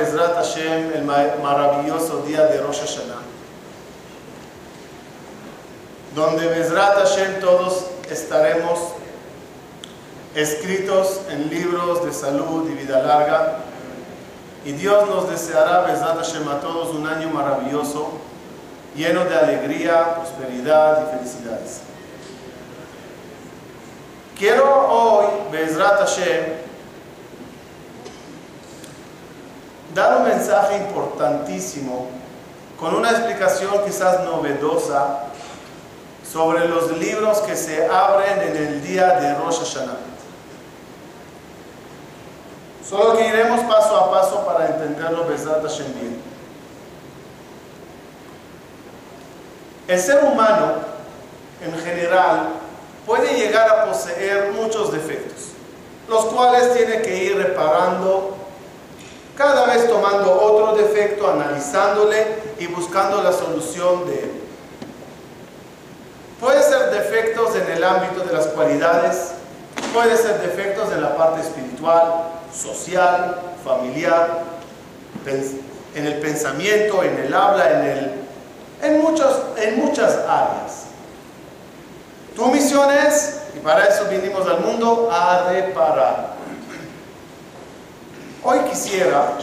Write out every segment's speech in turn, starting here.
Bezrat Hashem, el maravilloso día de Rosh Hashanah, donde Bezrat Hashem todos estaremos escritos en libros de salud y vida larga. Y Dios nos deseará, Bezrat Hashem, a todos un año maravilloso, lleno de alegría, prosperidad y felicidades. Quiero hoy, Bezrat Hashem, dar un mensaje importantísimo con una explicación quizás novedosa sobre los libros que se abren en el día de Rosh Hashanah. Solo que iremos paso a paso para entenderlo Bezrat Hashem bien. El ser humano, en general, puede llegar a poseer muchos defectos, los cuales tiene que ir reparando, cada vez tomando otro defecto, analizándole y buscando la solución de él. Puede ser defectos en el ámbito de las cualidades, puede ser defectos en la parte espiritual, social, familiar, en el pensamiento, en el habla, en, el, en, muchos, en muchas áreas. Tu misión es, y para eso vinimos al mundo, a reparar. Hoy quisiera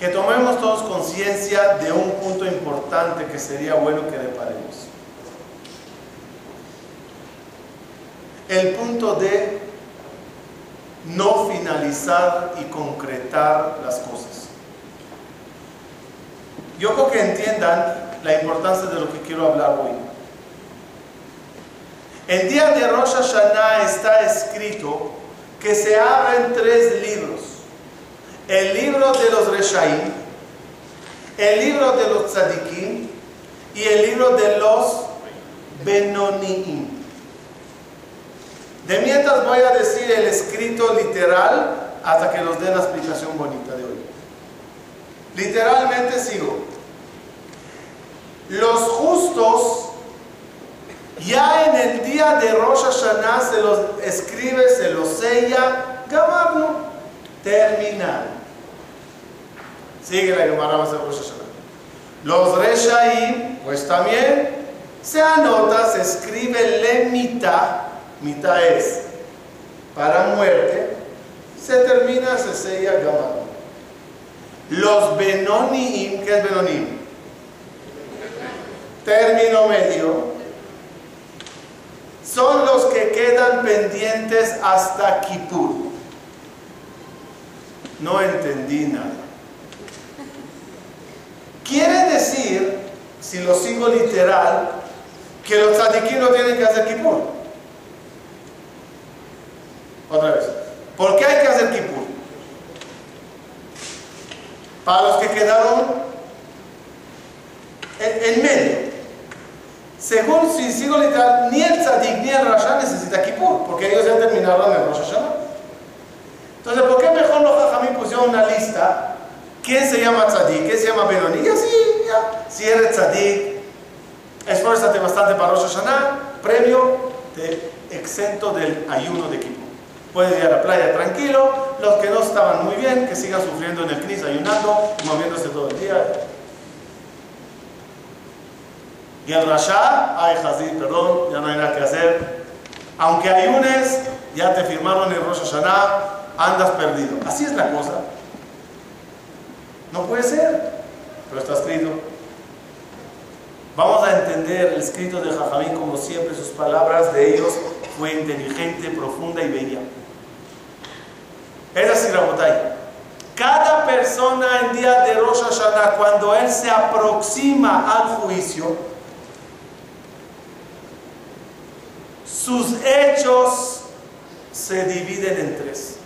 que tomemos todos conciencia de un punto importante que sería bueno que reparemos. El punto de no finalizar y concretar las cosas. Yo creo que entiendan la importancia de lo que quiero hablar hoy. El día de Rosh Hashanah está escrito que se abren tres libros. El libro de los Reshaim, el libro de los Tzadikim y el libro de los Benoniim. De mientras voy a decir el escrito literal hasta que nos dé la explicación bonita de hoy. Literalmente sigo. Los justos ya en el día de Rosh Hashanah se los escribe, se los sella, Gamarno, terminado. Sigue la Gemara de Rosh Hashanah. Los Reshaim, pues también se anota, se escribe le mitad, mitad es para muerte, se termina, se sella, Gamarno. Los Benonim, ¿qué es Benonim? Término medio son los que quedan pendientes hasta Kippur. No entendí nada. Quiere decir, si lo sigo literal, que los tzadikim no tienen que hacer Kippur. Otra vez. ¿Por qué hay que hacer Kippur? Para los que quedaron en, en medio. Según si sigo literal, ni el tzadik ni el rasha necesita kippur, porque ellos ya terminaron el Rosh Hashanah. Entonces, ¿por qué mejor los jajamí pusieron una lista? ¿Quién se llama tzadik? ¿Quién se llama Benoni? Y así, ya. Si eres tzadik, esfuérzate bastante para Rosh Hashanah, premio de exento del ayuno de kippur. Puedes ir a la playa tranquilo, los que no estaban muy bien, que sigan sufriendo en el CNIS ayunando, moviéndose todo el día. Rasha, ay Hazid, perdón, ya no hay nada que hacer. Aunque ayunes, ya te firmaron el Rosh Hashanah, andas perdido. Así es la cosa. No puede ser, pero está escrito. Vamos a entender el escrito de Jajamín como siempre, sus palabras de ellos fue inteligente, profunda y bella. Es así, Rabotai. Cada persona en día de Rosh Hashanah, cuando él se aproxima al juicio, sus hechos se dividen en tres.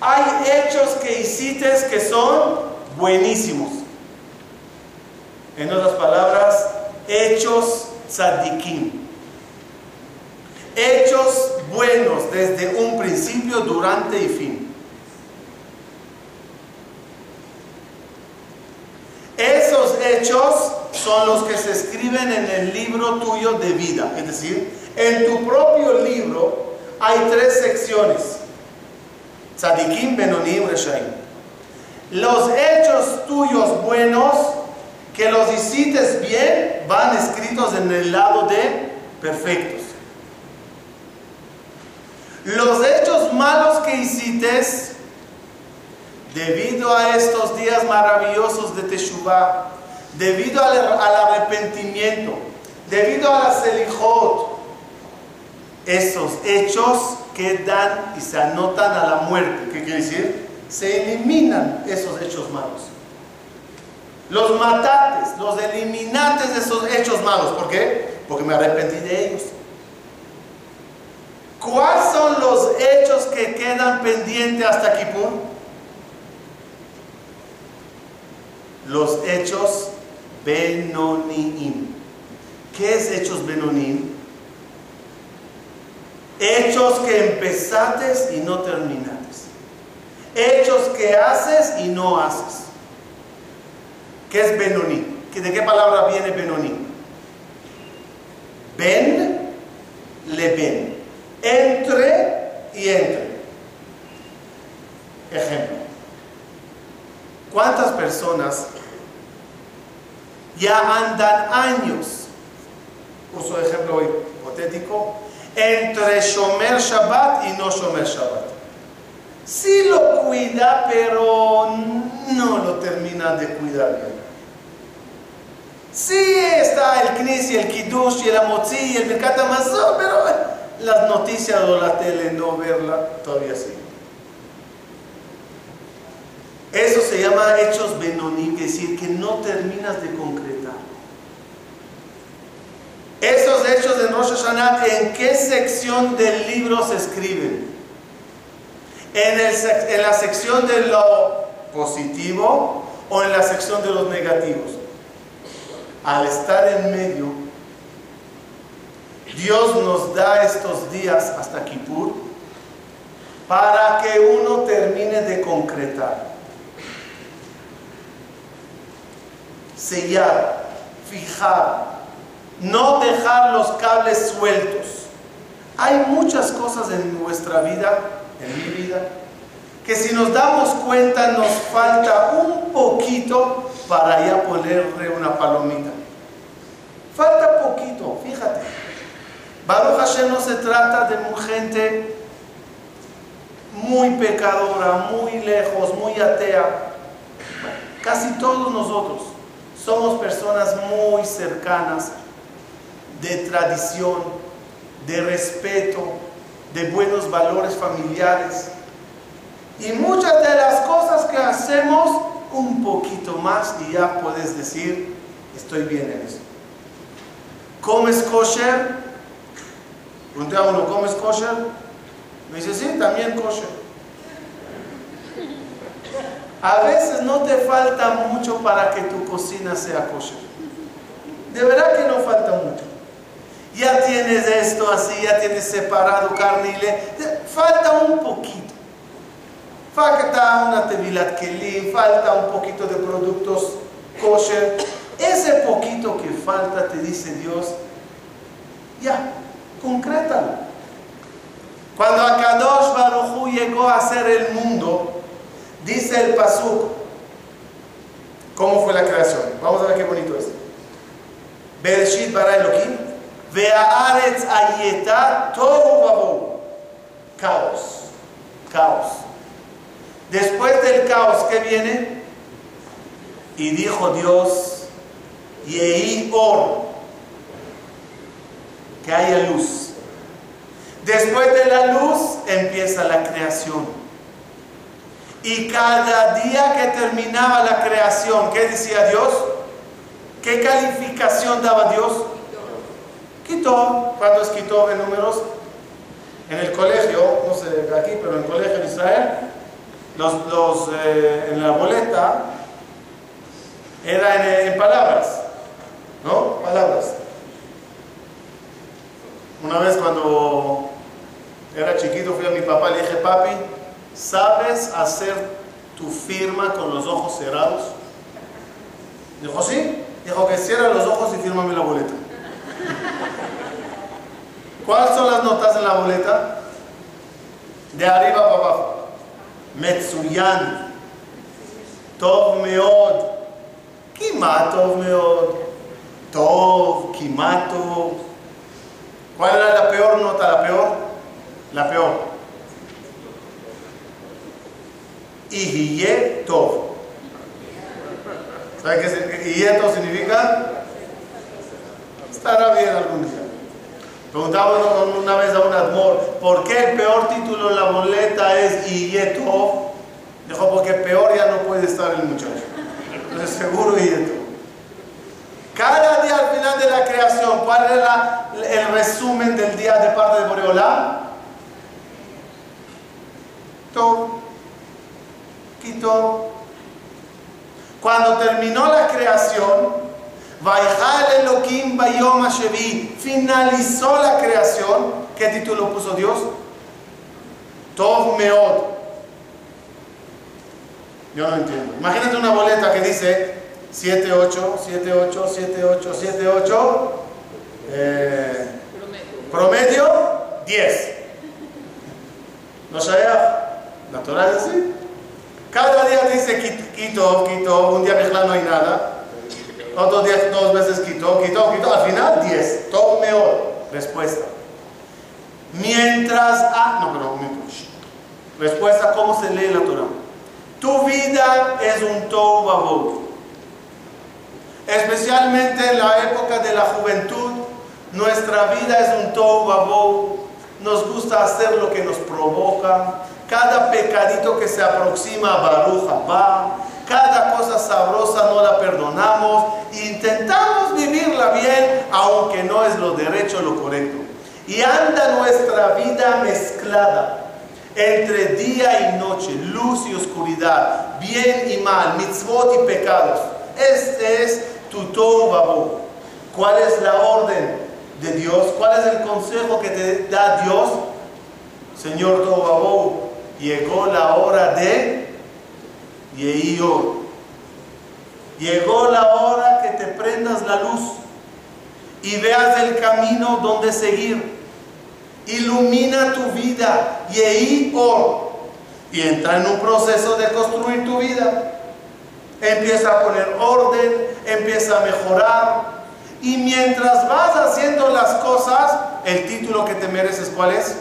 Hay hechos que hiciste que son buenísimos. En otras palabras, hechos tzadikim. Hechos buenos desde un principio, durante y fin. Esos hechos son los que se escriben en el libro tuyo de vida. Es decir, en tu propio libro hay tres secciones. Tzadikim, Benonim, Reshaim. Los hechos tuyos buenos, que los hiciste bien, van escritos en el lado de perfectos. Los hechos malos que hiciste, debido a estos días maravillosos de Teshuvah, debido al, arrepentimiento, debido a la selijot, esos hechos quedan y se anotan a la muerte. ¿Qué quiere decir? Se eliminan esos hechos malos. Los matates, los eliminantes de esos hechos malos. ¿Por qué? Porque me arrepentí de ellos. ¿Cuáles son los hechos que quedan pendientes hasta Kippur? Los hechos Benonim. ¿Qué es hechos Benonim? Hechos que empezaste y no terminaste. Hechos que haces y no haces. ¿Qué es Benonim? ¿De qué palabra viene Benonim? Ben, le ben. Entre y entre. Ejemplo. ¿Cuántas personas ya andan años, uso de ejemplo hipotético, entre Shomer Shabbat y no Shomer Shabbat? Sí lo cuida, pero no lo termina de cuidar bien. Sí está el Knis y el Kiddush y el Amotzi y el Birkat pero las noticias o la tele no verla todavía sí. Eso llama hechos Benonim, es decir, que no terminas de concretar. Esos hechos de Rosh Hashanah, ¿en qué sección del libro se escriben? ¿En, en la sección de lo positivo o en la sección de los negativos? Al estar en medio, Dios nos da estos días hasta Kippur para que uno termine de concretar. Sellar, fijar, no dejar los cables sueltos. Hay muchas cosas en nuestra vida, en mi vida, que si nos damos cuenta nos falta un poquito para ya ponerle una palomita. Falta poquito, fíjate. Baruch Hashem no se trata de gente muy pecadora, muy lejos, muy atea. Casi todos nosotros somos personas muy cercanas, de tradición, de respeto, de buenos valores familiares. Y muchas de las cosas que hacemos, un poquito más y ya puedes decir, estoy bien en eso. ¿Comes kosher? Pregunté a uno, ¿comes kosher? Me dice, sí, también kosher. A veces no te falta mucho para que tu cocina sea kosher. De verdad que no falta mucho. Ya tienes esto así, ya tienes separado carne y le... Falta un poquito. Falta una tevilat kelim, falta un poquito de productos kosher. Ese poquito que falta, te dice Dios, ya, concrétalo. Cuando Akadosh Baruj llegó a hacer el mundo, Dice el Pasuk, ¿cómo fue la creación? Vamos a ver qué bonito es. Bereshit bara Elohim, ve'aretz ayeta tohu. Caos, caos. Después del caos, ¿qué viene? Y dijo Dios, Yehi or, que haya luz. Después de la luz empieza la creación. Y cada día que terminaba la creación, ¿qué decía Dios? ¿Qué calificación daba Dios? Quitó. ¿Cuántos quitó en números? En el colegio, no sé aquí, pero en el colegio de Israel, los, eh, en la boleta era en, en palabras, ¿no? Palabras. Una vez cuando era chiquito fui a mi papá, le dije, papi, ¿sabes hacer tu firma con los ojos cerrados? Dijo, sí. Dijo que cierra los ojos y fírmame la boleta. ¿Cuáles son las notas en la boleta? De arriba para abajo. Metsuyan. Tov meod. Kimat tov meod. Tov, kimato. ¿Cuál era la peor nota? La peor. La peor. Ihiye tov. ¿Sabe qué significa? Estará bien algún día. Preguntaba una vez a un Admor, ¿por qué el peor título en la boleta es Iyeto? Dijo, porque peor ya no puede estar el muchacho. Entonces seguro Iyeto. Cada día al final de la creación, ¿cuál es el resumen del día de parte de Boreolá? To, quito. Cuando terminó la creación, finalizó la creación. ¿Qué título puso Dios? Tov Meod. Yo no entiendo. Imagínate una boleta que dice 78, 78, 78, 78. Eh, promedio 10. ¿No sabía? ¿Natural así? Cada día dice quito, quito, un día no hay nada otros días dos veces quitó, quitó, quitó, al final 10, todo mejor. Respuesta. Mientras, ah, no, pero Respuesta, ¿cómo se lee la Torah? Tu vida es un tohu Especialmente en la época de la juventud, nuestra vida es un tohu Nos gusta hacer lo que nos provoca. Cada pecadito que se aproxima a Baruja va cada cosa sabrosa no la perdonamos, intentamos vivirla bien, aunque no es lo derecho, lo correcto. Y anda nuestra vida mezclada entre día y noche, luz y oscuridad, bien y mal, mitzvot y pecados. Este es tu tohu ¿Cuál es la orden de Dios? ¿Cuál es el consejo que te da Dios? Señor tohu llegó la hora de Llegó la hora que te prendas la luz y veas el camino donde seguir. Ilumina tu vida. Y entra en un proceso de construir tu vida. Empieza a poner orden, empieza a mejorar. Y mientras vas haciendo las cosas, el título que te mereces, ¿cuál es?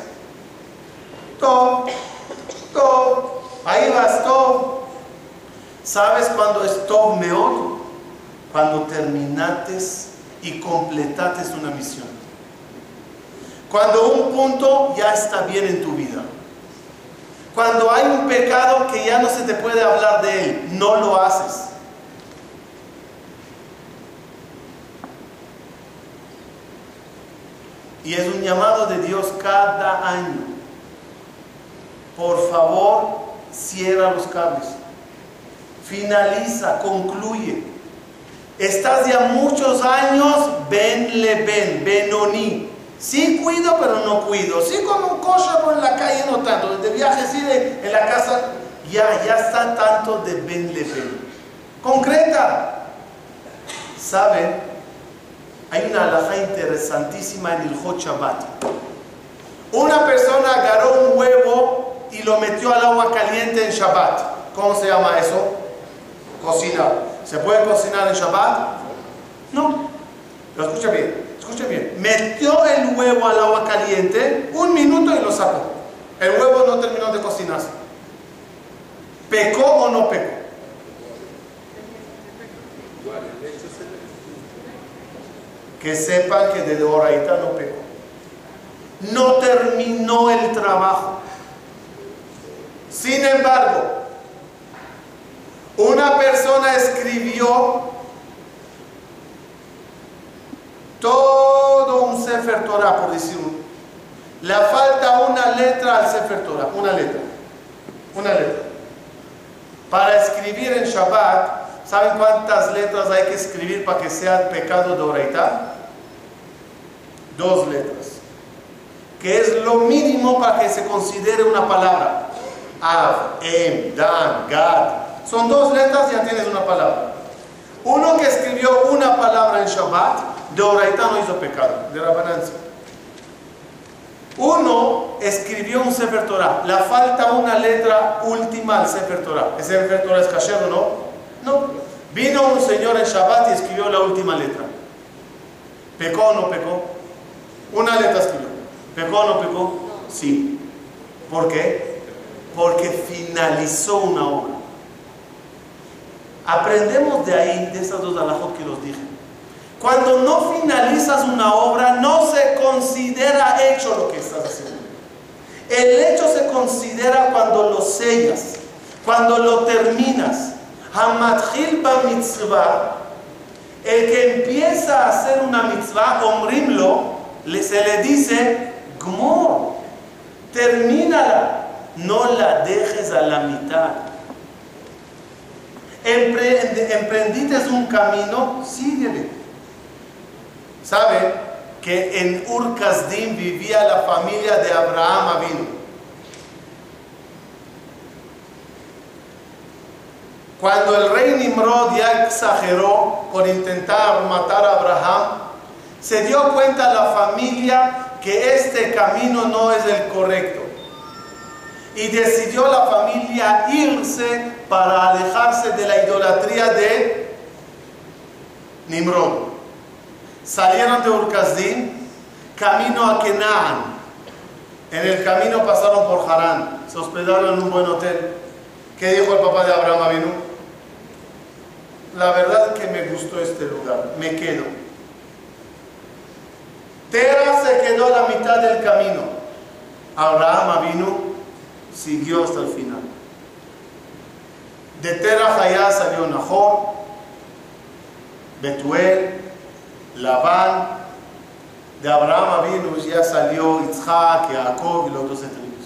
Todo, todo. Ahí vas, todo. ¿Sabes cuándo es Tov Meod? Cuando terminates y completates una misión. Cuando un punto ya está bien en tu vida. Cuando hay un pecado que ya no se te puede hablar de él, no lo haces. Y es un llamado de Dios cada año. Por favor, cierra los cables finaliza, concluye. Estás ya muchos años, ven le ven, benoni. Sí cuido, pero no cuido. Sí como por en la calle, no tanto. De viaje, sí, en la casa, ya, ya está tanto de ben le ven. Concreta. ¿Saben? Hay una alhaja interesantísima en el Hot. Una persona agarró un huevo y lo metió al agua caliente en Shabbat. ¿Cómo se llama eso? cocinar. ¿Se puede cocinar en Shabbat? No. Pero escucha bien, escucha bien. Metió el huevo al agua caliente un minuto y lo sacó. El huevo no terminó de cocinarse. ¿Pecó o no pecó? Que sepan que de Doraita no pecó. No terminó el trabajo. Sin embargo, una persona escribió todo un Sefer Torah, por decirlo. Le falta una letra al Sefer Torah, una letra. Una letra. Para escribir en Shabbat, ¿saben cuántas letras hay que escribir para que sea pecado de Oraita? Dos letras. Que es lo mínimo para que se considere una palabra. Av, Em, Dan, Gad, son dos letras y ya tienes una palabra. Uno que escribió una palabra en Shabbat, de Oraita no hizo pecado, de Rabanancia. Uno escribió un Sefer Torah, le falta una letra última al Sefer Torah. ¿Ese Sefer Torah es kasher o no? No. Vino un señor en Shabbat y escribió la última letra. ¿Pecó o no pecó? Una letra escribió. ¿Pecó o no pecó? Sí. ¿Por qué? Porque finalizó una obra. Aprendemos de ahí, de esas dos alajos que los dije. Cuando no finalizas una obra, no se considera hecho lo que estás haciendo. El hecho se considera cuando lo sellas, cuando lo terminas. Hamadhil ba mitzvah, el que empieza a hacer una mitzvah, omrimlo, se le dice, gmor, termínala, no la dejes a la mitad. Emprendiste un camino, síguele. ¿Sabe que en Urkazdim vivía la familia de Abraham Avinu? Cuando el rey Nimrod ya exageró por intentar matar a Abraham, se dio cuenta la familia que este camino no es el correcto. Y decidió la familia irse para alejarse de la idolatría de Nimrod. Salieron de Urkazdim, camino a Kenaan. En el camino pasaron por Harán, se hospedaron en un buen hotel. ¿Qué dijo el papá de Abraham Avinu? La verdad que me gustó este lugar, me quedo. Tera se quedó a la mitad del camino. Abraham Avinu siguió hasta el final. De Tera Hayá salió Nahor, Betuel, Labán, de Abraham Avinu ya salió Isaac, Jacob y los dos tribus.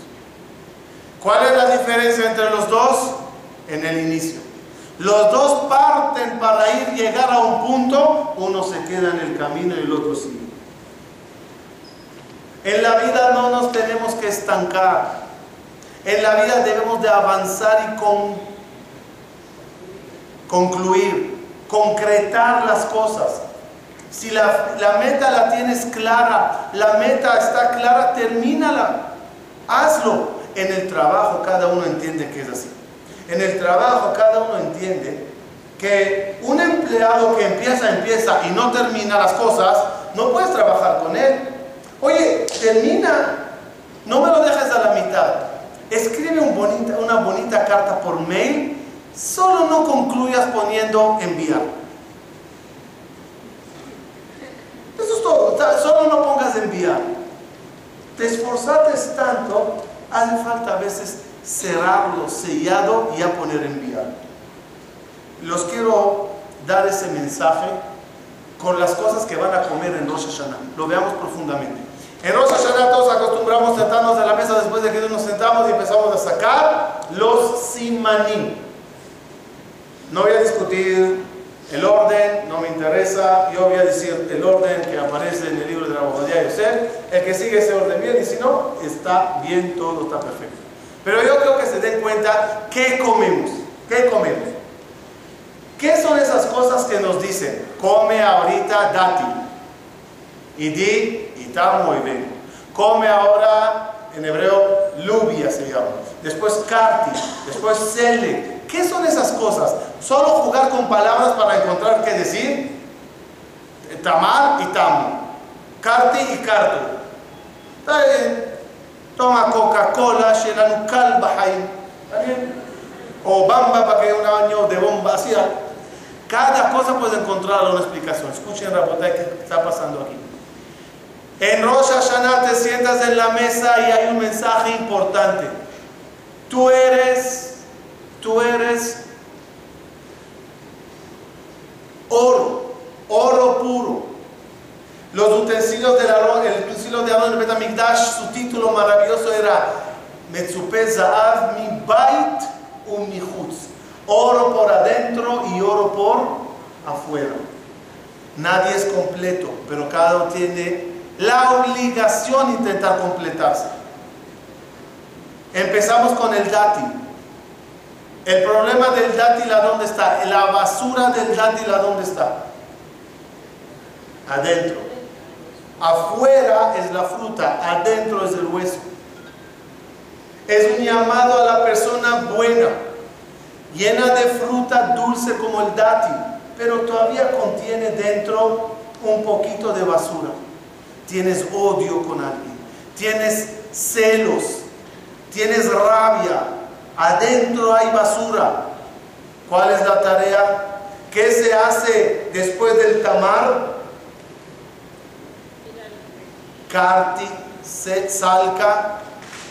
¿Cuál es la diferencia entre los dos? En el inicio. Los dos parten para ir llegar a un punto, uno se queda en el camino y el otro sigue. En la vida no nos tenemos que estancar. En la vida debemos de avanzar y con, concluir, concretar las cosas. Si la, la, meta la tienes clara, la meta está clara, termínala. Hazlo. En el trabajo cada uno entiende que es así. En el trabajo cada uno entiende que un empleado que empieza, empieza y no termina las cosas, no puedes trabajar con él. Oye, termina, no me lo dejes a la mitad. Escribe una bonita carta por mail, solo no concluyas poniendo enviar. Eso es todo, solo no pongas enviar. Te esforzaste tanto, hace falta a veces cerrarlo, sellado y a poner enviar. Los quiero dar ese mensaje con las cosas que van a comer en Rosh Hashanah. Lo veamos profundamente. En Rosh Hashanah todos acostumbramos sentarnos a la mesa después de que nos sentamos y empezamos a sacar los simanim. No voy a discutir el orden, no me interesa, yo voy a decir el orden que aparece en el libro de la Bojadía Yosef, el que sigue ese orden bien y si no, está bien, todo está perfecto. Pero yo creo que se den cuenta qué comemos, qué comemos. ¿Qué son esas cosas que nos dicen? Come ahorita dati. Y di, y tamo y ven. Come ahora, en hebreo, lubia se llama. Después karti, después sele. ¿Qué son esas cosas? Solo jugar con palabras para encontrar qué decir. Tamar y tamo. Karti y karto. Está bien. Toma Coca-Cola, Shelanu Kalba ¿Está bien? O Bamba para que un año de bomba. Cada cosa puede encontrar una explicación. Escuchen, Rabotay, qué está pasando aquí. En Rosh Hashanah te sientas en la mesa y hay un mensaje importante. Tú eres, tú eres oro, oro puro. Los utensilios del Aarón, el utensilio de Aarón en Betamigdash, su título maravilloso era Metzupe Zaav mi bait u mi Oro por adentro y oro por afuera. Nadie es completo, pero cada uno tiene la obligación intentar completarse. Empezamos con el dátil. El problema del dátil, ¿a dónde está? La basura del dátil, ¿a dónde está? Adentro. Afuera es la fruta, adentro es el hueso. Es un llamado a la persona buena, llena de fruta dulce como el dátil, pero todavía contiene dentro un poquito de basura. Tienes odio con alguien, tienes celos, tienes rabia, adentro hay basura. ¿Cuál es la tarea? ¿Qué se hace después del tamar? Karti, Salka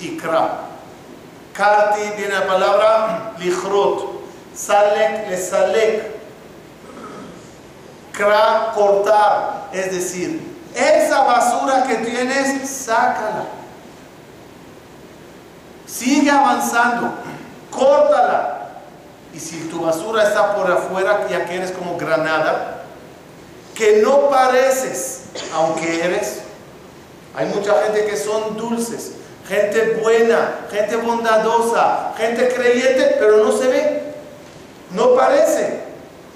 y Kra. Karti viene la palabra lichrot. Salek le salek. Kra, cortar. Es decir, esa basura que tienes, sácala. Sigue avanzando. Córtala. Y si tu basura está por afuera, ya que eres como granada, que no pareces, aunque eres, hay mucha gente que son dulces, gente buena, gente bondadosa, gente creyente, pero no se ve, no parece.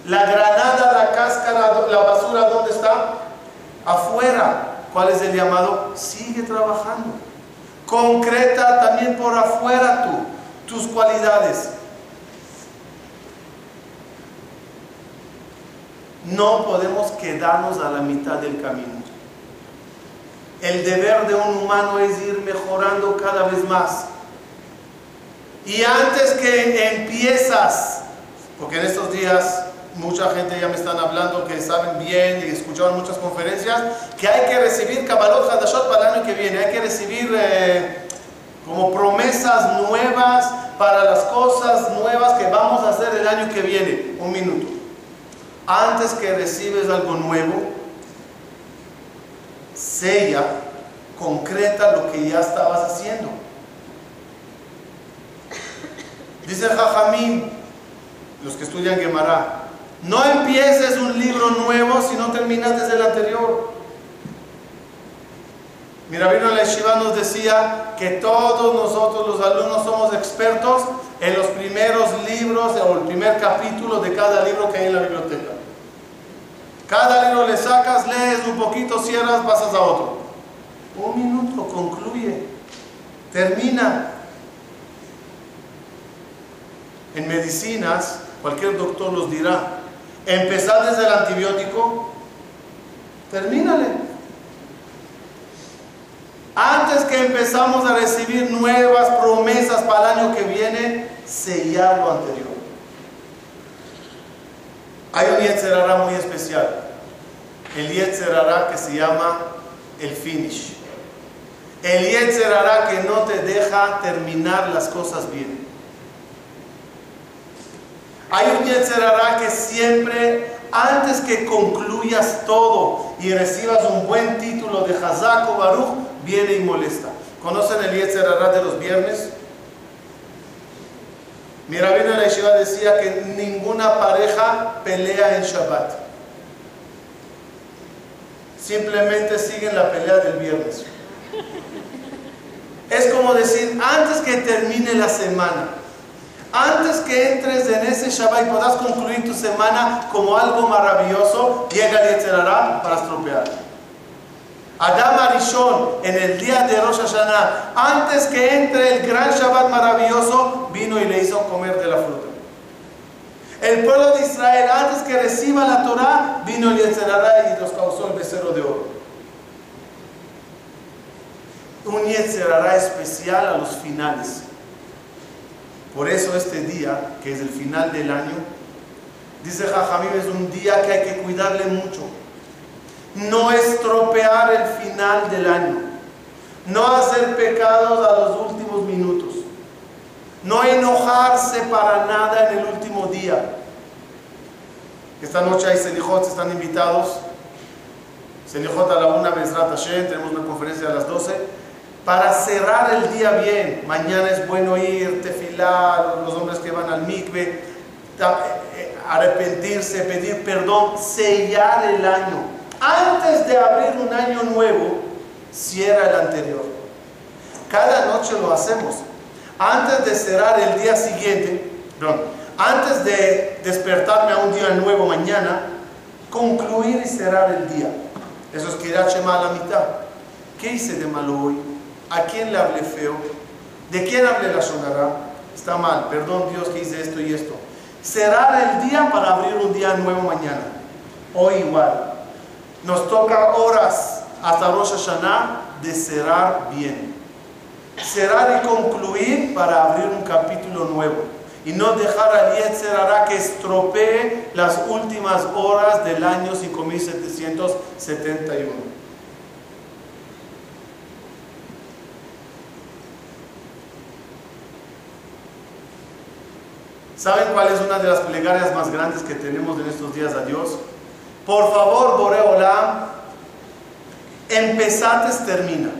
La granada, la cáscara, la basura, ¿dónde está? Afuera. ¿Cuál es el llamado? Sigue trabajando. Concreta también por afuera tú, tus cualidades. No podemos quedarnos a la mitad del camino. El deber de un humano es ir mejorando cada vez más. Y antes que empiezas, porque en estos días mucha gente ya me están hablando que saben bien y escucharon muchas conferencias, que hay que recibir Kabbalot Hadashot para el año que viene, hay que recibir eh, como promesas nuevas para las cosas nuevas que vamos a hacer el año que viene. Un minuto. Antes que recibes algo nuevo, sella, concreta lo que ya estabas haciendo. Dice Jajamín, los que estudian Gemara, no empieces un libro nuevo si no terminas desde el anterior. Mira, vino la Yeshiva nos decía que todos nosotros los alumnos somos expertos en los primeros libros o el primer capítulo de cada libro que hay en la biblioteca. Cada libro le sacas, lees un poquito, cierras, pasas a otro. Un minuto, concluye, termina. En medicinas, cualquier doctor los dirá, empezar desde el antibiótico, termínale. Antes que empezamos a recibir nuevas promesas para el año que viene, sellar lo anterior. Hay un Yetzerara muy especial. El Yetzerara que se llama el finish. El Yetzerara que no te deja terminar las cosas bien. Hay un Yetzerara que siempre, antes que concluyas todo y recibas un buen título de Hazako Baruch, viene y molesta. ¿Conocen el Yetzerara de los viernes? Mi rabino en la yeshiva decía que ninguna pareja pelea en Shabbat. Simplemente siguen la pelea del viernes. Es como decir, antes que termine la semana, antes que entres en ese Shabbat y puedas concluir tu semana como algo maravilloso, llega el Yetzerara para estropear. Adam Arishon, en el día de Rosh Hashanah, antes que entre el gran Shabbat maravilloso, vino y le hizo comer de la fruta. El pueblo de Israel, antes que reciba la Torah, vino el Yetzerara y los causó el becerro de oro. Un Yetzerara especial a los finales. Por eso este día, que es el final del año, dice Jajamim, es un día que hay que cuidarle mucho no estropear el final del año, no hacer pecados a los últimos minutos, no enojarse para nada en el último día. Esta noche hay Selijot, están invitados. Selijot a la una, Bezrat Hashem, tenemos una conferencia a las 12. Para cerrar el día bien, mañana es bueno ir, tefilar, los hombres que van al mikve, eh, eh, arrepentirse, pedir perdón, sellar el año antes de abrir un año nuevo, cierra el anterior. Cada noche lo hacemos. Antes de cerrar el día siguiente, perdón, antes de despertarme a un día nuevo mañana, concluir y cerrar el día. Eso es Kirat Shema a la mitad. ¿Qué hice de malo hoy? ¿A quién le hablé feo? ¿De quién hablé la sonará? Está mal, perdón Dios que hice esto y esto. Cerrar el día para abrir un día nuevo mañana. Hoy igual. Nos toca horas hasta Rosh Hashanah de cerrar bien. Cerrar y concluir para abrir un capítulo nuevo. Y no dejar al Yetzerara que estropee las últimas horas del año 5771. ¿Saben cuál es una de las plegarias más grandes que tenemos en estos días a Dios? Por favor, Boreolam, empezates termina.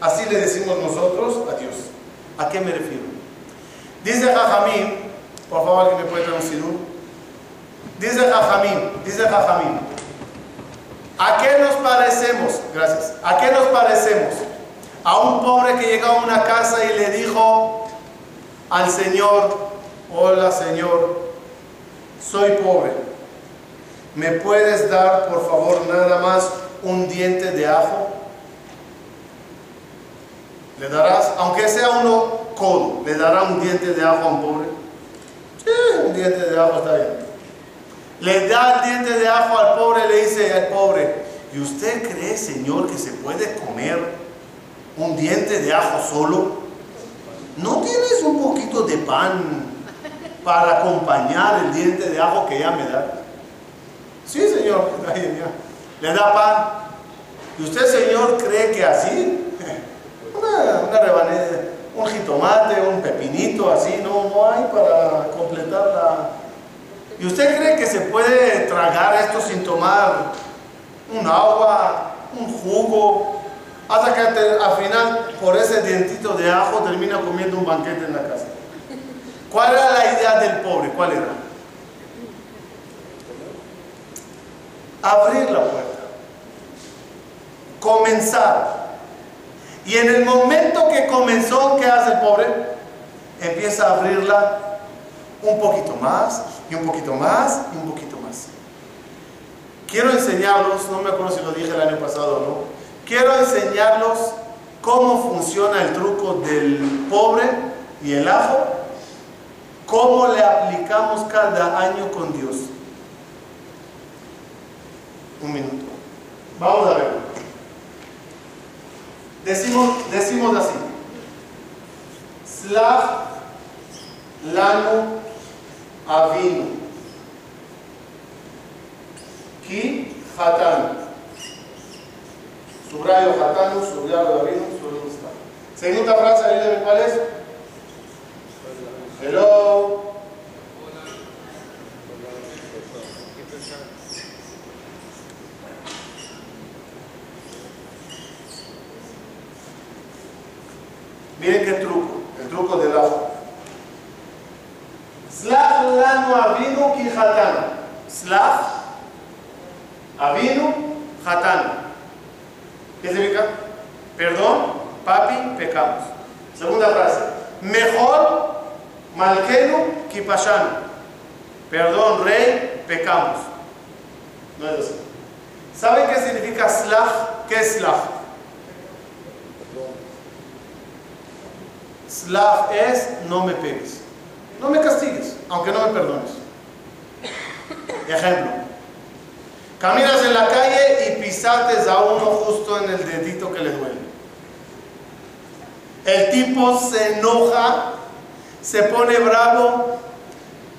Así le decimos nosotros a Dios. ¿A qué me refiero? Dice Jajamín, por favor, alguien me puede traducir Dice Jajamín, dice Jajamín, ¿a qué nos parecemos? Gracias. ¿A qué nos parecemos? A un pobre que llegó a una casa y le dijo al Señor, hola Señor, soy pobre. ¿Me puedes dar, por favor, nada más un diente de ajo? ¿Le darás, aunque sea uno codo, le dará un diente de ajo a un pobre? Sí, un diente de ajo está bien. Le da el diente de ajo al pobre, le dice al pobre, ¿y usted cree, Señor, que se puede comer un diente de ajo solo? ¿No tienes un poquito de pan para acompañar el diente de ajo que ya me da. Sí, Señor, le da pan. ¿Y usted, Señor, cree que así? Una, una un jitomate, un pepinito, así, no, no hay para completar la... ¿Y usted cree que se puede tragar esto sin tomar un agua, un jugo, hasta que al final, por ese dientito de ajo, termina comiendo un banquete en la casa? ¿Cuál era la idea del pobre? ¿Cuál era? Abrir la puerta. Comenzar. Y en el momento que comenzó, ¿qué hace el pobre? Empieza a abrirla un poquito más, y un poquito más, y un poquito más. Quiero enseñarlos, no me acuerdo si lo dije el año pasado o no, quiero enseñarlos cómo funciona el truco del pobre y el ajo ¿Cómo le aplicamos cada año con Dios? Un minuto. Vamos a ver. Decimos, decimos así. Slav lanu avinu. Ki hatanu. Subrayo hatanu, subrayo avinu, subrayo está. Segunda frase, ¿cuál es? Hello. Miren qué truco, el truco del agua. Slach lanu avinu ki hatanu. Slach, avinu, hatanu. ¿Qué significa? Perdón, papi, pecamos. Segunda frase. Mejor Malkenu kipashanu. Perdón, rey, pecamos. No es así. ¿Saben qué significa slach? ¿Qué es slach? Slach es no me pegues. No me castigues, aunque no me perdones. Ejemplo. Caminas en la calle y pisates a uno justo en el dedito que le duele. El tipo se enoja se pone bravo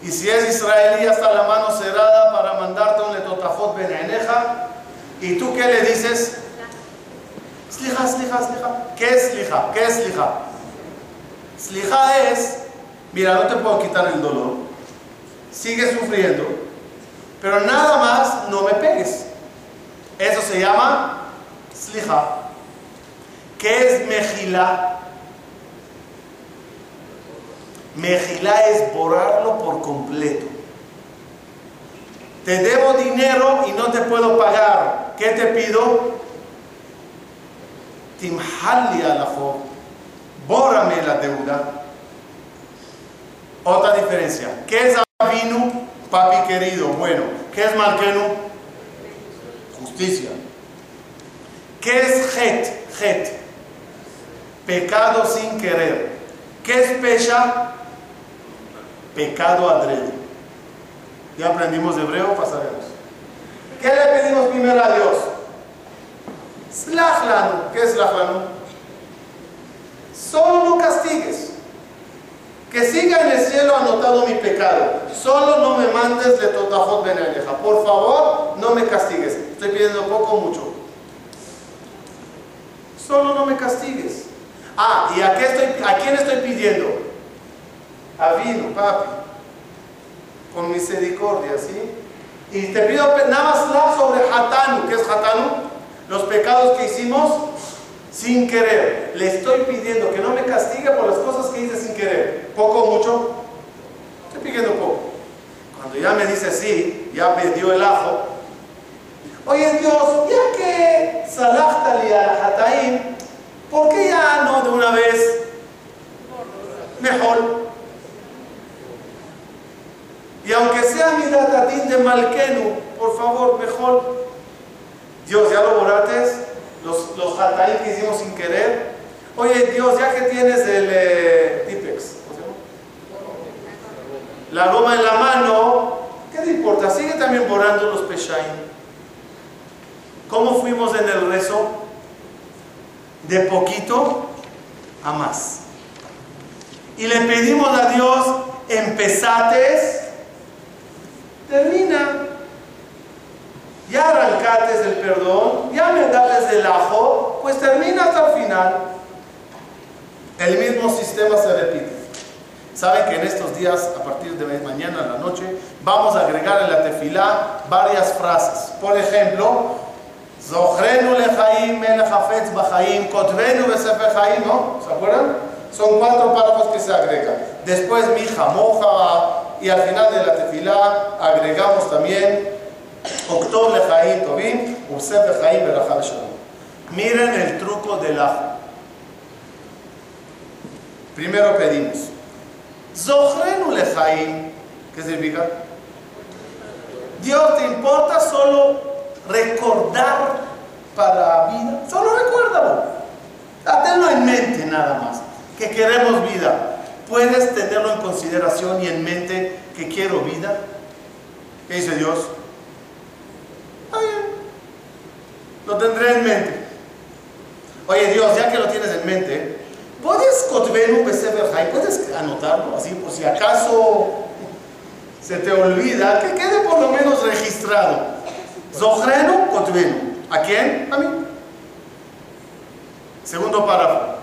y si es israelí hasta la mano cerrada para mandarte un letotafot beneneja y tú qué le dices slija, slija, slija ¿qué es slija? ¿qué es slija? slija es mira no te puedo quitar el dolor sigue sufriendo pero nada más no me pegues eso se llama slija ¿qué es mejila? Mejilá es borrarlo por completo. Te debo dinero y no te puedo pagar. ¿Qué te pido? Timhalli la Bórrame la deuda. Otra diferencia. ¿Qué es Avinu, papi querido? Bueno, ¿qué es Malkenu? Justicia. ¿Qué es Het? Het. Pecado sin querer. ¿Qué es Pesha? Pecado adrede. Ya aprendimos hebreo, pasaremos. ¿Qué le pedimos primero a Dios? Slachlanu. ¿Qué es Slachlanu? Solo no castigues. Que siga en el cielo anotado mi pecado. Solo no me mandes de totajot benaleja. Por favor, no me castigues. Estoy pidiendo poco o mucho. Solo no me castigues. Ah, ¿y a, qué estoy, a quién estoy pidiendo? A vino, papi. Con misericordia, ¿sí? Y te pido nada más sobre Hatanu. ¿Qué es Hatanu? Los pecados que hicimos sin querer. Le estoy pidiendo que no me castigue por las cosas que hice sin querer. ¿Poco o mucho? Estoy pidiendo poco. Cuando ya me dice sí, ya me dio el ajo. Oye Dios, ya que salachtali al hataim, ¿por qué ya no de una vez? Mejor. Y aunque sea mi datatín de Malkenu, por favor, mejor. Dios, ¿ya lo borrates? Los, los que hicimos sin querer. Oye, Dios, ya que tienes el eh, Tipex, la goma en la mano, ¿qué te importa? Sigue también borrando los peshaim. ¿Cómo fuimos en el rezo? De poquito a más. Y le pedimos a Dios, empezates, termina. Ya arrancates el perdón, ya me das el ajo, pues termina hasta el final. El mismo sistema se repite. Saben que en estos días, a partir de mañana a la noche, vamos a agregar en la tefilá varias frases. Por ejemplo, Zohrenu lechaim melech hafetz bachaim, kotvenu besefer ¿no? ¿Se acuerdan? Son cuatro párrafos que se agregan. Después mija, moja, y al final de la tefilá agregamos también Octob lechaim tovim, usefer chaim berachal shalom. Miren el truco del ajo. Primero pedimos. Zohrenu lechaim, ¿qué significa? Dios te importa solo recordar para vida. Solo recuérdalo. Tenlo en mente nada más. Que queremos vida. ¿Puedes tenerlo en consideración y en mente que quiero vida? ¿Qué dice Dios? Está. Lo tendré en mente. Oye Dios, ya que lo tienes en mente, ¿puedes ¿Puedes anotarlo así por si acaso se te olvida? Que quede por lo menos registrado. Zohrenu Kotvenu. ¿A quién? A mí. Segundo párrafo.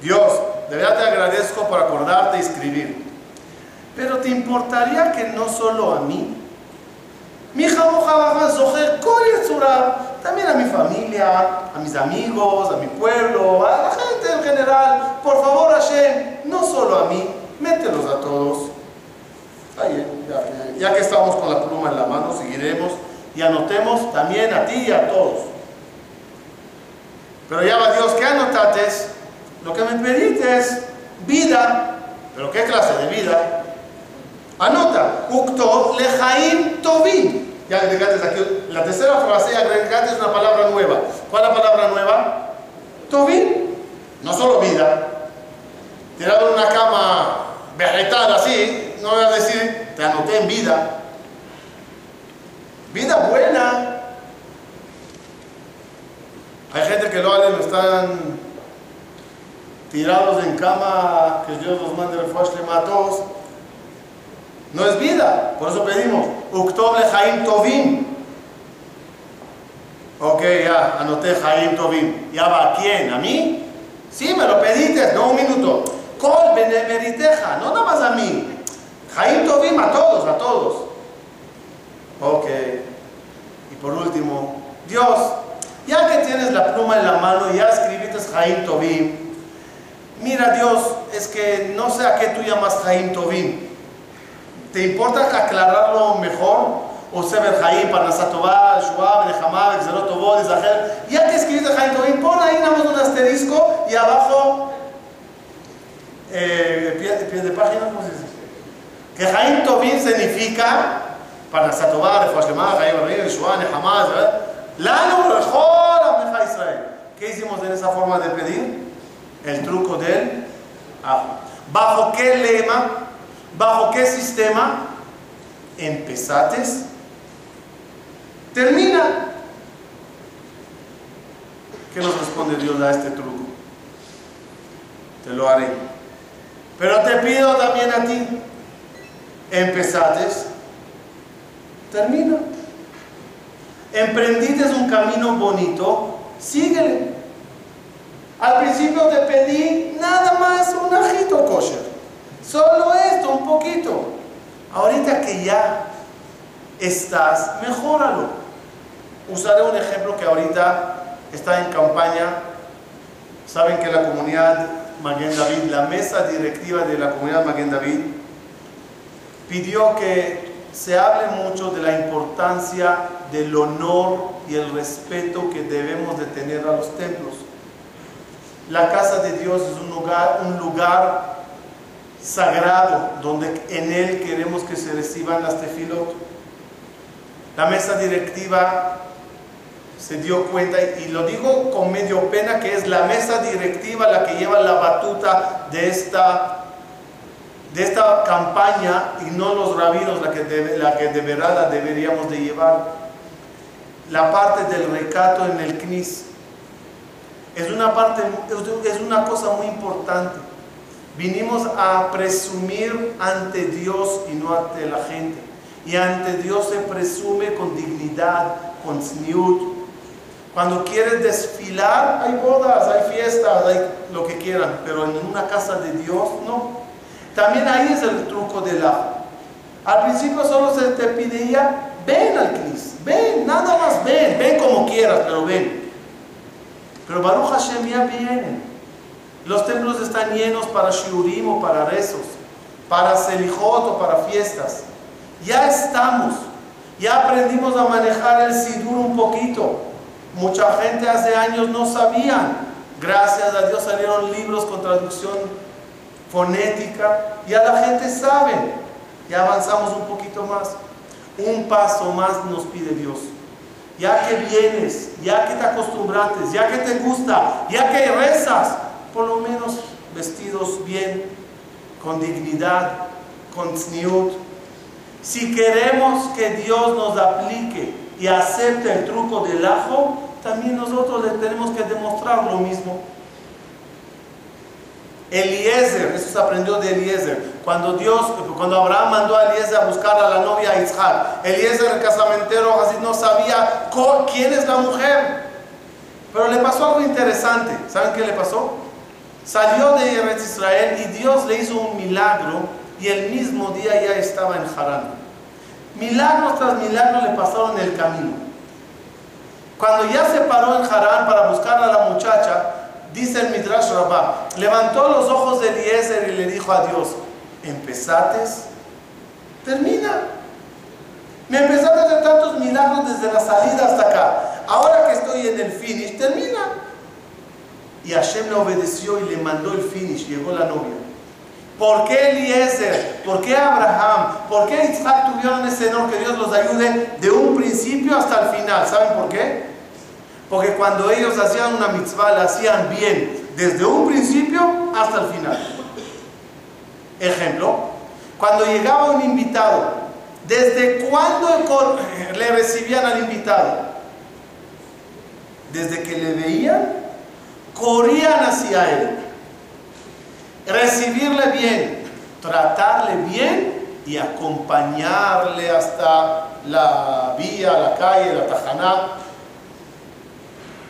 Dios, de verdad te agradezco por acordarte y escribir. Pero ¿te importaría que no solo a mí? Mi también a mi familia, a mis amigos, a mi pueblo, a la gente en general. Por favor, Hashem, no solo a mí, mételos a todos. Ahí, ya, ya que estamos con la pluma en la mano, seguiremos y anotemos también a ti y a todos. Pero ya va Dios, ¿qué anotates? Lo que me pediste es vida. ¿Pero qué clase de vida? Anota, Ukto lejaim tovim. Ya agregaste aquí, la tercera frase agregaste una palabra nueva. ¿Cuál es la palabra nueva? Tovim. No solo vida. Tirado en una cama vegetal así, no voy a decir, te anoté en vida. Vida buena. Hay gente que lo hacen, están tirados en cama, que Dios los mande le matos. No es vida, por eso pedimos. Uktoble Jaim Tovim. Ok, ya, anoté Jaim Tovim. ¿Ya va a quién? ¿A mí? Sí, me lo pediste, no un minuto. Col benemeriteja, no nada más a mí. Jaim Tovim a todos, a todos. Ok. Y por último, Dios, ya que tienes la pluma en la mano ya escribiste Jaim Tovim, mira Dios, es que no sé a qué tú llamas Jaim Tovim. ¿Te importa aclararlo mejor? O Sever Jaim, Parnasatová, Shuab, Nehamá, Exerotovó, Izaher. Ya que escribiste Jaim Tovim, pon ahí nada más un asterisco y abajo, eh, pie, pie de página, ¿cómo se dice? Que Jaim Tovim significa para Satobar, Refuashlemah, Jaim Rabin, Yeshua, Nehamaz, Lano, Rejol, Amneja Israel. ¿Qué hicimos en esa forma de pedir? El truco del ajo. ¿Bajo qué lema? ¿Bajo qué sistema? Empezates. Termina. ¿Qué nos responde Dios a este truco? Te lo haré. Pero te pido también a ti, empezates, termina. Emprendiste un camino bonito, síguele. Al principio te pedí nada más un ajito kosher. Solo esto, un poquito. Ahorita que ya estás, mejóralo. Usaré un ejemplo que ahorita está en campaña. Saben que la comunidad Maguen David, la mesa directiva de la comunidad Maguen David, pidió que se hable mucho de la importancia del honor y el respeto que debemos de tener a los templos. La casa de Dios es un lugar, un lugar sagrado donde en él queremos que se reciban las tefilot. La mesa directiva se dio cuenta, y lo digo con medio pena, que es la mesa directiva la que lleva la batuta de esta, de esta campaña y no los rabinos la que, la que de verdad deberíamos de llevar. La parte del recato en el CNIS es una, parte, es una cosa muy importante. Vinimos a presumir ante Dios y no ante la gente. Y ante Dios se presume con dignidad, con sniut, cuando quieres desfilar, hay bodas, hay fiestas, hay lo que quieran, pero en una casa de Dios no. También ahí es el truco del ajo. Al principio solo se te pidía, ven al Cris, ven, nada más ven, ven como quieras, pero ven. Pero Baruch Hashem ya vienen. Los templos están llenos para shiurim o para rezos, para selijot o para fiestas. Ya estamos, ya aprendimos a manejar el sidur un poquito. Mucha gente hace años no sabían. Gracias a Dios salieron libros con traducción fonética. Ya la gente sabe. Ya avanzamos un poquito más. Un paso más nos pide Dios. Ya que vienes, ya que te acostumbraste, ya que te gusta, ya que rezas, por lo menos vestidos bien, con dignidad, con sniut. Si queremos que Dios nos aplique y acepte el truco del ajo, también nosotros le tenemos que demostrar lo mismo. Eliezer, eso se aprendió de Eliezer. Cuando Dios, cuando Abraham mandó a Eliezer a buscar a la novia a Isaac, Eliezer, el casamentero, así no sabía quién es la mujer. Pero le pasó algo interesante. ¿Saben qué le pasó? Salió de Israel y Dios le hizo un milagro y el mismo día ya estaba en Harán. Milagros tras milagros le pasaron en el camino. Cuando ya se paró en Harán para buscar a la muchacha, dice el Midrash Rabbah, levantó los ojos de Eliezer y le dijo a Dios, ¿empezates? Termina. Me empezaste a hacer tantos milagros desde la salida hasta acá. Ahora que estoy en el finish, termina. Y Hashem le obedeció y le mandó el finish, llegó la novia. ¿Por qué Eliezer? ¿Por qué Abraham? ¿Por qué Isaac tuvieron ese honor que Dios los ayude de un principio hasta el final? ¿Saben por qué? Porque cuando ellos hacían una mitzvah, la hacían bien, desde un principio hasta el final. Ejemplo, cuando llegaba un invitado, ¿desde cuándo le recibían al invitado? Desde que le veían, corrían hacia él recibirle bien, tratarle bien y acompañarle hasta la vía, la calle, la tajaná.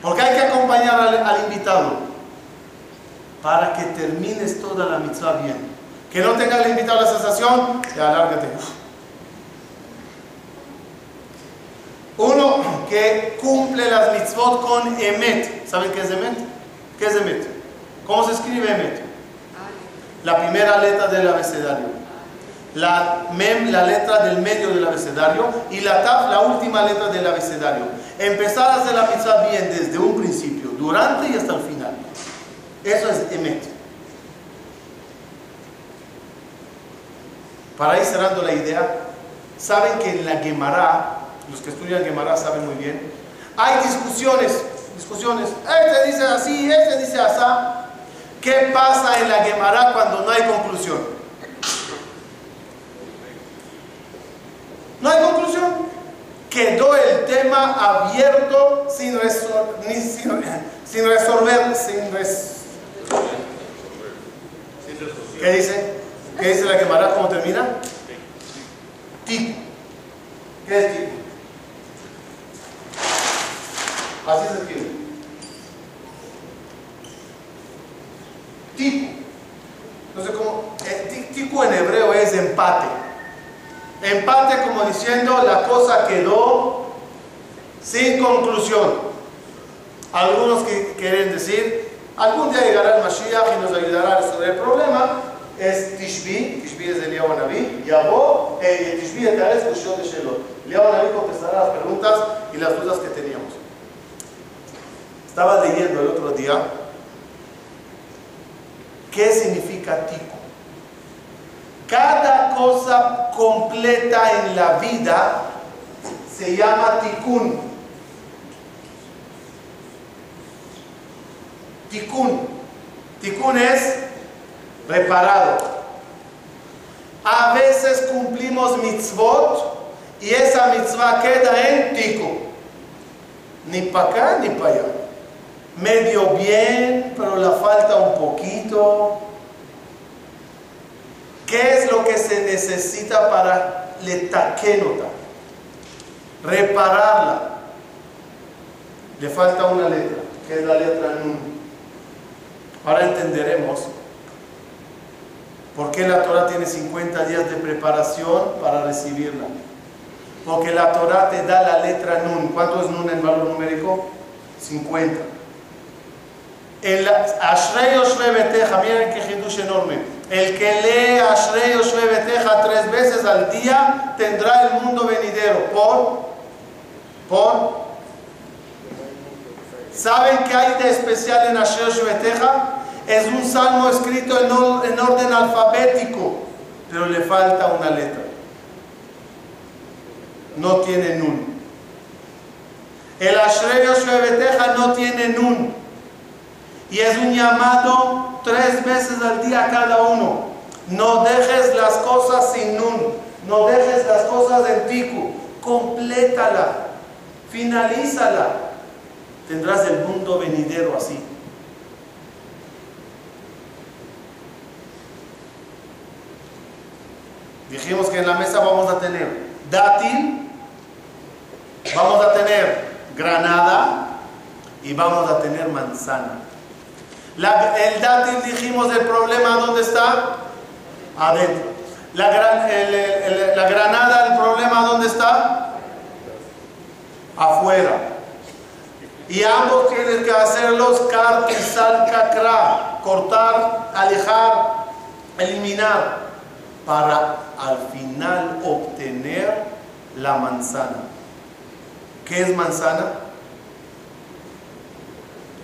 Porque hay que acompañar al, invitado para que termines toda la mitzvah bien. Que no tenga el invitado la sensación, ya alárgate. Uno que cumple las mitzvot con emet. ¿Saben qué es emet? ¿Qué es emet? ¿Cómo se escribe emet? la primera letra del abecedario. La mem, la letra del medio del abecedario, y la taf, la última letra del abecedario. Empezar a hacer la mitzvah bien desde un principio, durante y hasta el final. Eso es emet. para ir cerrando la idea, saben que en la Gemara, los que estudian Gemara saben muy bien, hay discusiones, discusiones, este dice así, este dice así. ¿Qué pasa en la Gemara cuando no hay conclusión? No hay conclusión. Quedó el tema abierto sin, resolver, sin, resolver, sin ¿Qué dice? ¿Qué dice la Gemara? ¿Cómo termina? Tipo. ¿Qué es tipo? Así se escribe. Tipo. Entonces, como eh, tipo en hebreo es empate. Empate como diciendo la cosa quedó sin conclusión. Algunos que quieren decir, algún día llegará el Mashiach y nos ayudará a resolver el problema. Es Tishbi, Tishbi es de Eliyahu Naví, Yabó, eh, Tishbi es de Shelot. Eliyahu Naví contestará las preguntas y las dudas que teníamos. Estaba leyendo el otro día qué significa tico. Cada cosa completa en la vida se llama tikkun. Tikkun. Tikkun es reparado. A veces cumplimos mitzvot y esa mitzvah queda en tikkun. Ni para acá ni para allá medio bien, pero le falta un poquito. ¿Qué es lo que se necesita para le taquenota? Repararla. Le falta una letra, que es la letra Nun. Ahora entenderemos por qué la Torah tiene 50 días de preparación para recibirla. Porque la Torah te da la letra Nun. ¿Cuánto es Nun en valor numérico? 50. El Ashrei Beteja, miren qué enorme. El que lee Ashrei Yoshve Beteja tres veces al día tendrá el mundo venidero. ¿Por? ¿Por? ¿Saben qué hay de especial en Ashrei Yoshve Beteja? Es un salmo escrito en, orden alfabético, pero le falta una letra. No tiene nun. El Ashrei Yoshve Beteja no tiene nun. Y es un llamado tres veces al día cada uno. No dejes las cosas sin nun. No dejes las cosas en tiku. Complétala. Finalízala. Tendrás el mundo venidero así. Dijimos que en la mesa vamos a tener dátil, vamos a tener granada y vamos a tener manzana el dátil dijimos el problema, ¿dónde está? Adentro. La, la granada, el problema, ¿dónde está? Afuera. Y ambos tienen que hacerlos cartizal kakra, cortar, alejar, eliminar, para al final obtener la manzana. ¿Qué es manzana?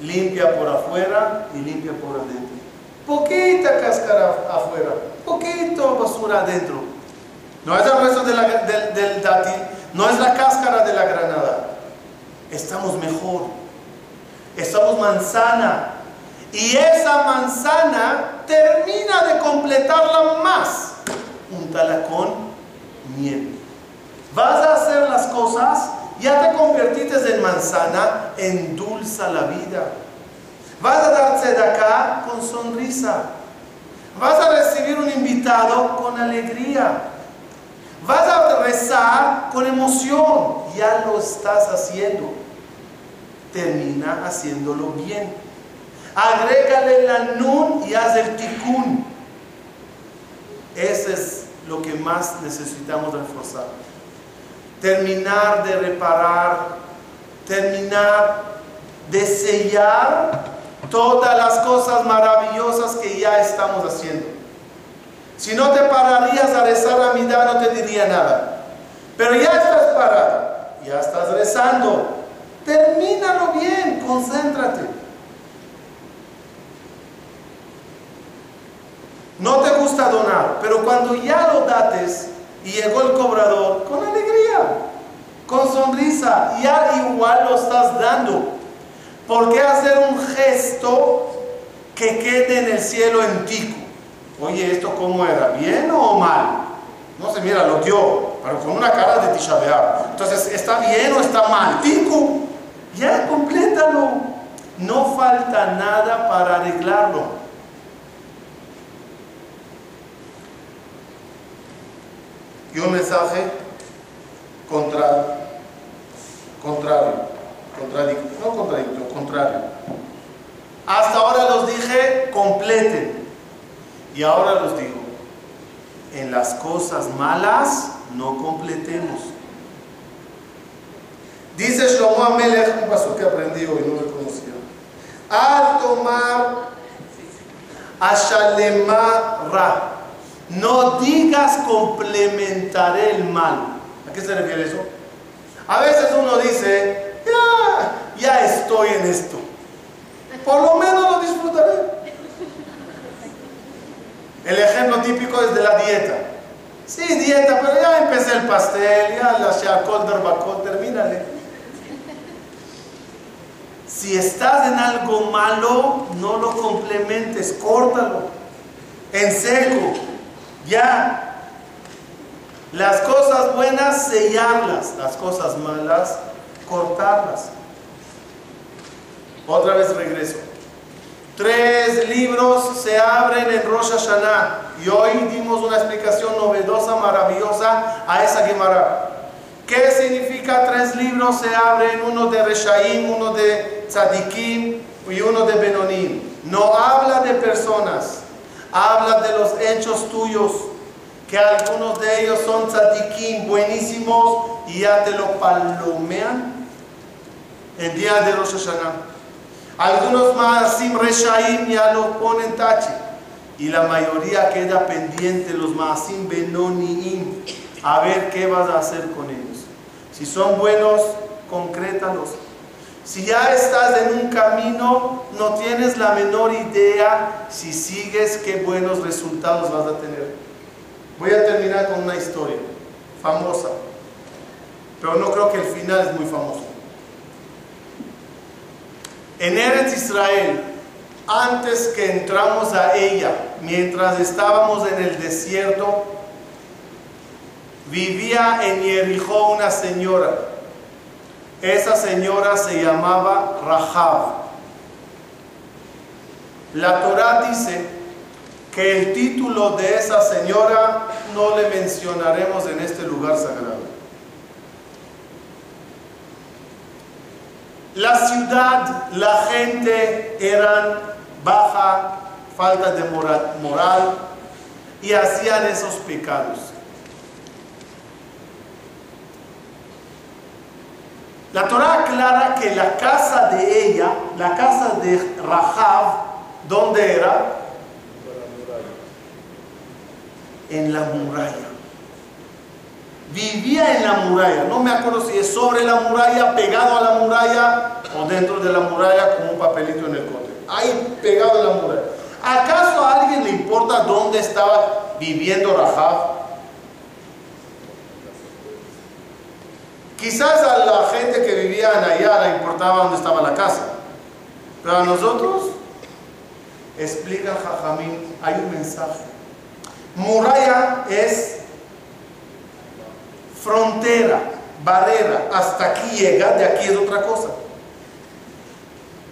Limpia por afuera y limpia por adentro. Poquita cáscara afuera, poquito basura adentro. No es el resto del, del dátil, no es la cáscara de la granada. Estamos mejor. Estamos manzana. Y esa manzana termina de completarla más. Untala con miel. Vas a hacer las cosas ya te convertiste en manzana, endulza la vida. Vas a darse de acá con sonrisa. Vas a recibir un invitado con alegría. Vas a rezar con emoción. Ya lo estás haciendo. Termina haciéndolo bien. Agrégale la nun y haz el tikkun. Ese es lo que más necesitamos reforzar terminar de reparar, terminar de sellar todas las cosas maravillosas que ya estamos haciendo. Si no te pararías a rezar a mitad no te diría nada. Pero ya estás parado, ya estás rezando. Termínalo bien, concéntrate. No te gusta donar, pero cuando ya lo dates, y llegó el cobrador con alegría, con sonrisa, y al igual lo estás dando. ¿Por qué hacer un gesto que quede en el cielo en tico? Oye, ¿esto cómo era? ¿Bien o mal? No se mira, lo dio, pero con una cara de tishabear. Entonces, ¿está bien o está mal? Tico, ya complétalo. No falta nada para arreglarlo. Y un mensaje contra, contrario, contradictorio, no contradictorio, contrario. Hasta ahora los dije, completen. Y ahora los digo, en las cosas malas no completemos. Dice Shlomo Amelech, un paso que aprendí hoy, no lo conocía. Al tomar Ra, no digas complementaré el mal. ¿A qué se refiere eso? A veces uno dice, ya, estoy en esto. Por lo menos lo disfrutaré. El ejemplo típico es de la dieta. Sí, dieta, pero ya empecé el pastel, ya la shakol, bacol, termínale. Si estás en algo malo, no lo complementes, córtalo. En seco, ya. Las cosas buenas, sellarlas. Las cosas malas, cortarlas. Otra vez regreso. Tres libros se abren en Rosh Hashanah y hoy dimos una explicación novedosa, maravillosa a esa Gemara. ¿Qué significa tres libros se abren? Uno de Reshaim, uno de Tzadikim y uno de Benonim. No habla de personas, habla de los hechos tuyos, que algunos de ellos son Tzadikim buenísimos y ya te lo palomean el día de Rosh Hashanah. Algunos Maasim Reshaim ya lo ponen tache. Y la mayoría queda pendiente, los Maasim Benoniim, a ver qué vas a hacer con ellos. Si son buenos, concrétalos. Si ya estás en un camino, no tienes la menor idea si sigues qué buenos resultados vas a tener. Voy a terminar con una historia famosa, pero no creo que el final es muy famoso. En Eretz Israel, antes que entramos a ella, mientras estábamos en el desierto, vivía en Jericó una señora. Esa señora se llamaba Rahab. La Torah dice que el título de esa señora no le mencionaremos en este lugar sagrado. La ciudad, la gente eran baja, falta de moral, y hacían esos pecados. La Torah aclara que la casa de ella, la casa de Rahab, ¿dónde era? En la muralla vivía en la muralla. No me acuerdo si es sobre la muralla, pegado a la muralla o dentro de la muralla como un papelito en el cote. Ahí pegado en la muralla. ¿Acaso a alguien le importa dónde estaba viviendo Rahab? Quizás a la gente que vivía en allá le importaba dónde estaba la casa. Pero a nosotros, explica Jajamín, hay un mensaje. Muralla es frontera, barrera, hasta aquí llega, de aquí es otra cosa.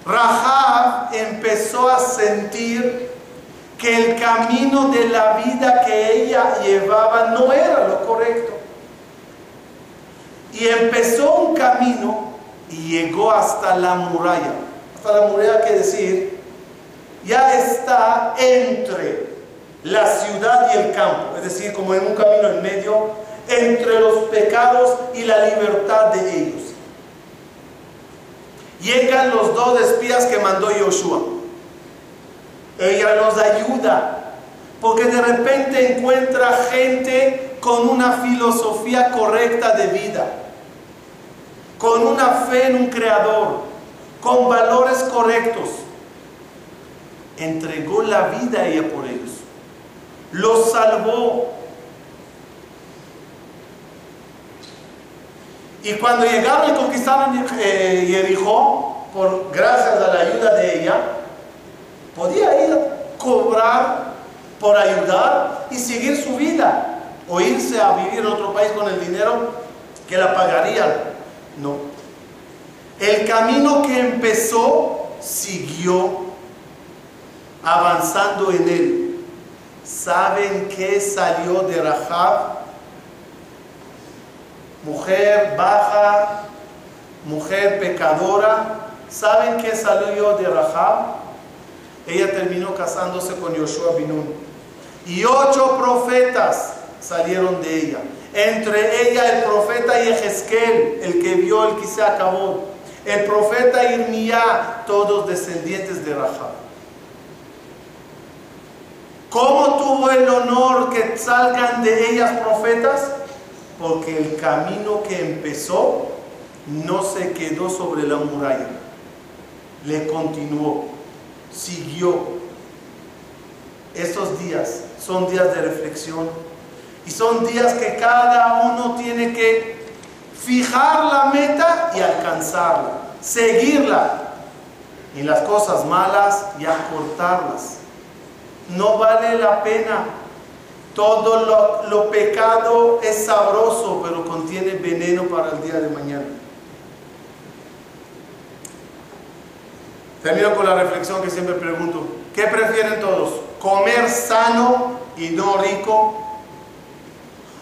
Rahab empezó a sentir que el camino de la vida que ella llevaba no era lo correcto. Y empezó un camino y llegó hasta la muralla. Hasta la muralla quiere decir, ya está entre la ciudad y el campo, es decir, como en un camino en medio entre los pecados y la libertad de ellos. Llegan los dos espías que mandó Joshua. Ella los ayuda porque de repente encuentra gente con una filosofía correcta de vida, con una fe en un creador, con valores correctos. Entregó la vida ella por ellos. Los salvó Y cuando llegaron y conquistaron eh, Jericó, por gracias a la ayuda de ella, podía ir a cobrar por ayudar y seguir su vida o irse a vivir en otro país con el dinero que la pagarían. No. El camino que empezó siguió avanzando en él. ¿Saben qué salió de Rahab? Mujer baja, mujer pecadora. ¿Saben qué salió de Rahab? Ella terminó casándose con Yoshua Binun. Y ocho profetas salieron de ella. Entre ella el profeta Yehezkel, el que vio el que se acabó. El profeta Irmía, todos descendientes de Rahab. ¿Cómo tuvo el honor que salgan de ellas profetas? Porque el camino que empezó no se quedó sobre la muralla, le continuó, siguió. Estos días son días de reflexión y son días que cada uno tiene que fijar la meta y alcanzarla, seguirla. Y las cosas malas y acortarlas. No vale la pena. Todo lo, pecado es sabroso, pero contiene veneno para el día de mañana. Termino con la reflexión que siempre pregunto. ¿Qué prefieren todos? ¿Comer sano y no rico?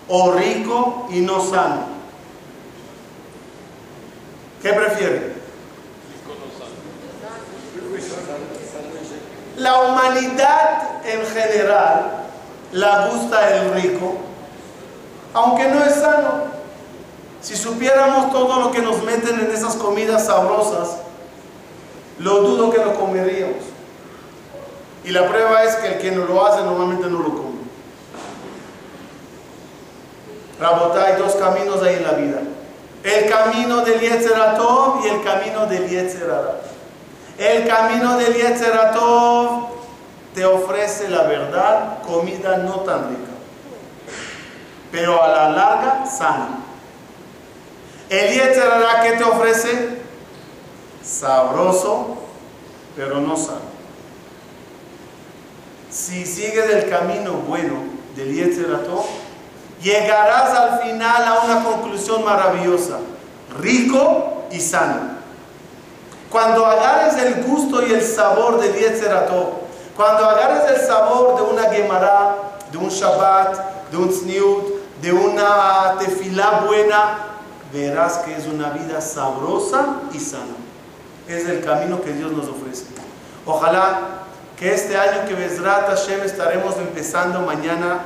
¿O rico y no sano? ¿Qué prefieren? La humanidad en general la gusta el rico, aunque no es sano. Si supiéramos todo lo que nos meten en esas comidas sabrosas, lo dudo que lo comeríamos. Y la prueba es que el que no lo hace normalmente no lo come. Rabotá, hay dos caminos ahí en la vida. El camino del Yetzeratov y el camino del Yetzerara. El camino del Yetzeratov te ofrece la verdad, comida no tan rica, pero a la larga sana. El Yetzerara que te ofrece sabroso, pero no sano. Si sigues el camino bueno del Yetzeratov, llegarás al final a una conclusión maravillosa, rico y sano. Cuando agarres el gusto y el sabor del Yetzeratov, cuando agarres el sabor de una Gemara, de un Shabbat, de un Tzniut, de una tefilá buena, verás que es una vida sabrosa y sana. Es el camino que Dios nos ofrece. Ojalá que este año que Bezrat Hashem estaremos empezando mañana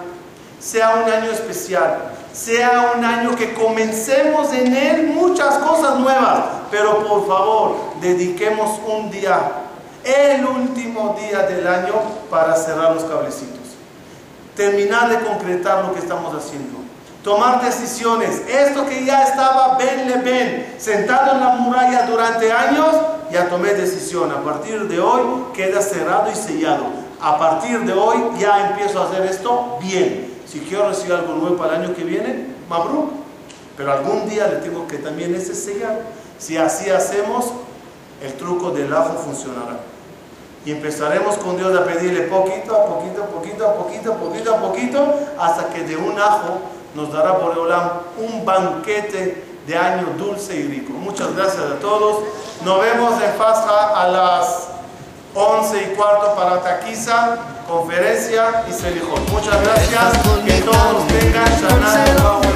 sea un año especial, sea un año que comencemos en él muchas cosas nuevas, pero por favor, dediquemos un día, el último día del año, para cerrar los cablecitos. Terminar de concretar lo que estamos haciendo. Tomar decisiones. Esto que ya estaba ben le ben, sentado en la muralla durante años, ya tomé decisión. A partir de hoy queda cerrado y sellado. A partir de hoy ya empiezo a hacer esto bien. Si quiero recibir algo nuevo para el año que viene, Mabruk. Pero algún día le tengo que también ese sellar. Si así hacemos, el truco del ajo funcionará. Y empezaremos con Dios a pedirle poquito a poquito, poquito a poquito, poquito a poquito, hasta que de un ajo nos dará por Olam un banquete de año dulce y rico. Muchas gracias a todos. Nos vemos en Fasja a las 11 y cuarto para Taquiza, conferencia y Selijón. Muchas gracias, que todos tengan Shanah